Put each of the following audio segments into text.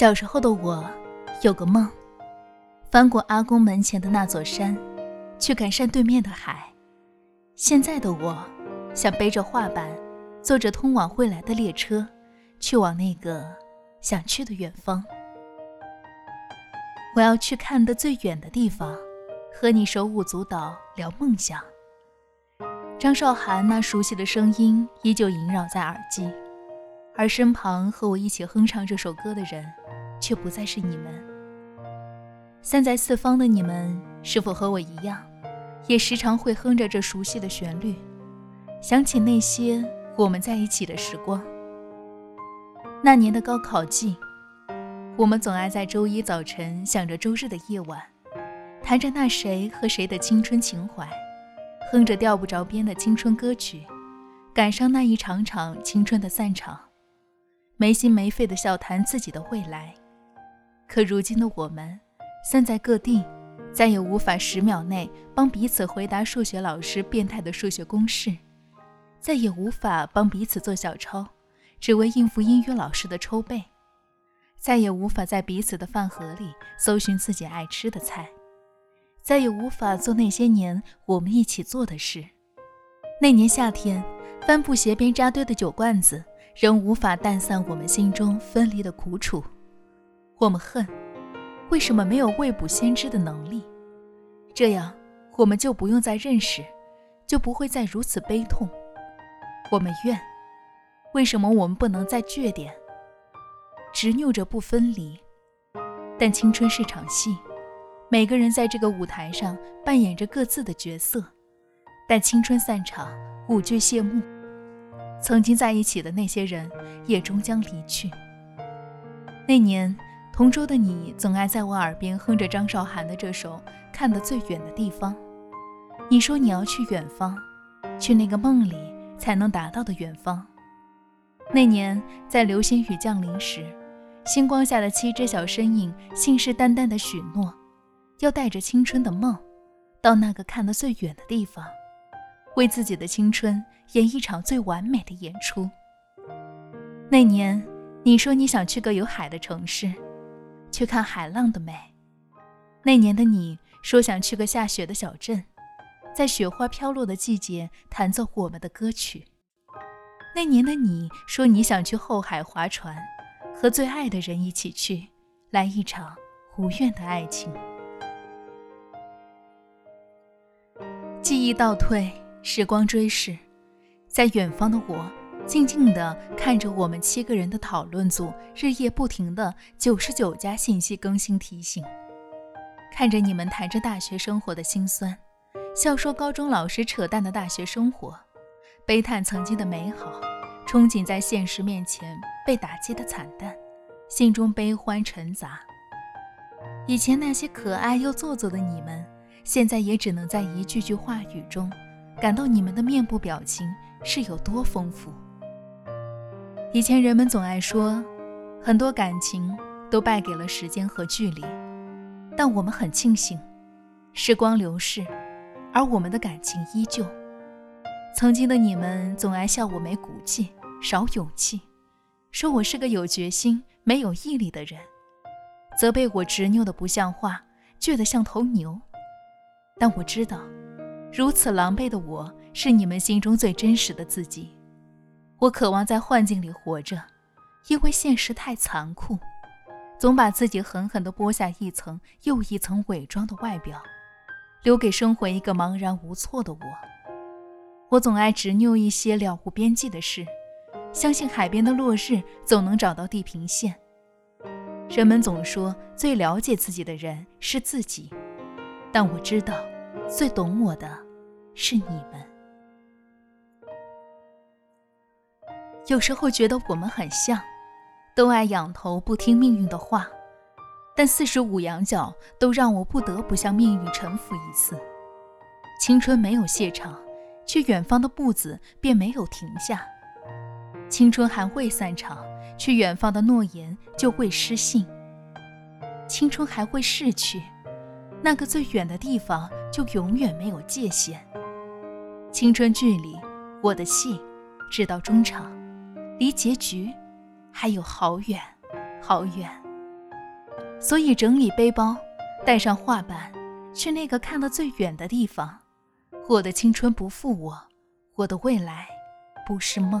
小时候的我，有个梦，翻过阿公门前的那座山，去赶山对面的海。现在的我，想背着画板，坐着通往未来的列车，去往那个想去的远方。我要去看的最远的地方，和你手舞足蹈聊梦想。张韶涵那熟悉的声音依旧萦绕在耳际。而身旁和我一起哼唱这首歌的人，却不再是你们。散在四方的你们，是否和我一样，也时常会哼着这熟悉的旋律，想起那些我们在一起的时光？那年的高考季，我们总爱在周一早晨想着周日的夜晚，谈着那谁和谁的青春情怀，哼着调不着边的青春歌曲，赶上那一场场青春的散场。没心没肺的笑谈自己的未来，可如今的我们，散在各地，再也无法十秒内帮彼此回答数学老师变态的数学公式，再也无法帮彼此做小抄，只为应付英语老师的抽背，再也无法在彼此的饭盒里搜寻自己爱吃的菜，再也无法做那些年我们一起做的事。那年夏天，帆布鞋边扎堆的酒罐子。仍无法淡散我们心中分离的苦楚。我们恨，为什么没有未卜先知的能力？这样，我们就不用再认识，就不会再如此悲痛。我们怨，为什么我们不能再倔点，执拗着不分离？但青春是场戏，每个人在这个舞台上扮演着各自的角色。但青春散场，舞剧谢幕。曾经在一起的那些人，也终将离去。那年，同桌的你总爱在我耳边哼着张韶涵的这首《看得最远的地方》。你说你要去远方，去那个梦里才能达到的远方。那年，在流星雨降临时，星光下的七只小身影信誓旦旦地许诺，要带着青春的梦，到那个看得最远的地方。为自己的青春演一场最完美的演出。那年，你说你想去个有海的城市，去看海浪的美。那年的你说想去个下雪的小镇，在雪花飘落的季节弹奏我们的歌曲。那年的你说你想去后海划船，和最爱的人一起去，来一场无怨的爱情。记忆倒退。时光追逝，在远方的我，静静地看着我们七个人的讨论组日夜不停的九十九加信息更新提醒，看着你们谈着大学生活的辛酸，笑说高中老师扯淡的大学生活，悲叹曾经的美好，憧憬在现实面前被打击的惨淡，心中悲欢沉杂。以前那些可爱又做作的你们，现在也只能在一句句话语中。感到你们的面部表情是有多丰富。以前人们总爱说，很多感情都败给了时间和距离，但我们很庆幸，时光流逝，而我们的感情依旧。曾经的你们总爱笑我没骨气、少勇气，说我是个有决心、没有毅力的人，责备我执拗的不像话、倔得像头牛。但我知道。如此狼狈的我，是你们心中最真实的自己。我渴望在幻境里活着，因为现实太残酷，总把自己狠狠地剥下一层又一层伪装的外表，留给生活一个茫然无措的我。我总爱执拗一些了无边际的事，相信海边的落日总能找到地平线，人们总说最了解自己的人是自己，但我知道，最懂我的是你们。有时候觉得我们很像，都爱仰头不听命运的话，但四十五羊角都让我不得不向命运臣服一次。青春没有谢场，去远方的步子便没有停下。青春还未散场。去远方的诺言就会失信，青春还会逝去，那个最远的地方就永远没有界限。青春距离我的戏，直到中场，离结局还有好远好远。所以整理背包，带上画板，去那个看得最远的地方。我的青春不负我，我的未来不是梦。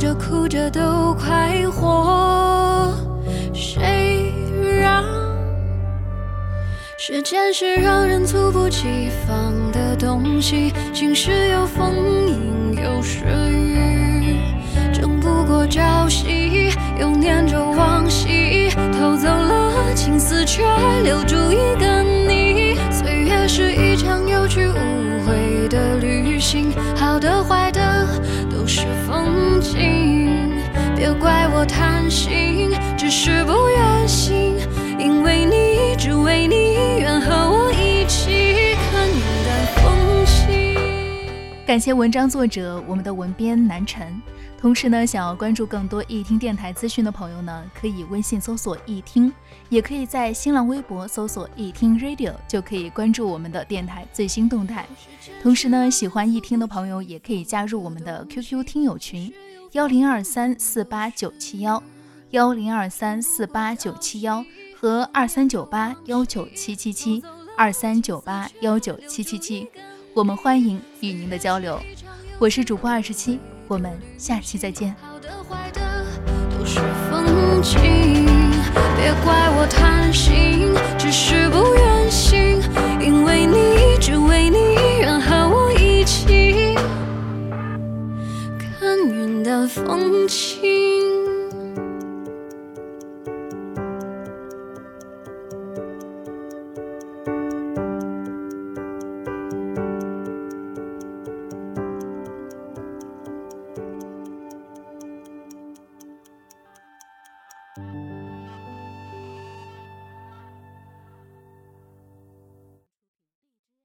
着哭着都快活，谁让时间是让人猝不及防的东西？晴时有风，阴有时雨，争不过朝夕，又念着往昔，偷走了青丝，却留住一个我贪心，只是不愿醒，因为你，只为你，愿和我一起看云淡风轻。感谢文章作者，我们的文编南辰。同时呢，想要关注更多易听电台资讯的朋友呢，可以微信搜索易听，也可以在新浪微博搜索易听 Radio，就可以关注我们的电台最新动态。同时呢，喜欢易听的朋友也可以加入我们的 QQ 听友群。幺零二三四八九七幺，幺零二三四八九七幺和二三九八幺九七七七，二三九八幺九七七七，我们欢迎与您的交流。我是主播二十七，我们下期再见。好的坏的都是风景，别怪我贪心，只是不愿。auf und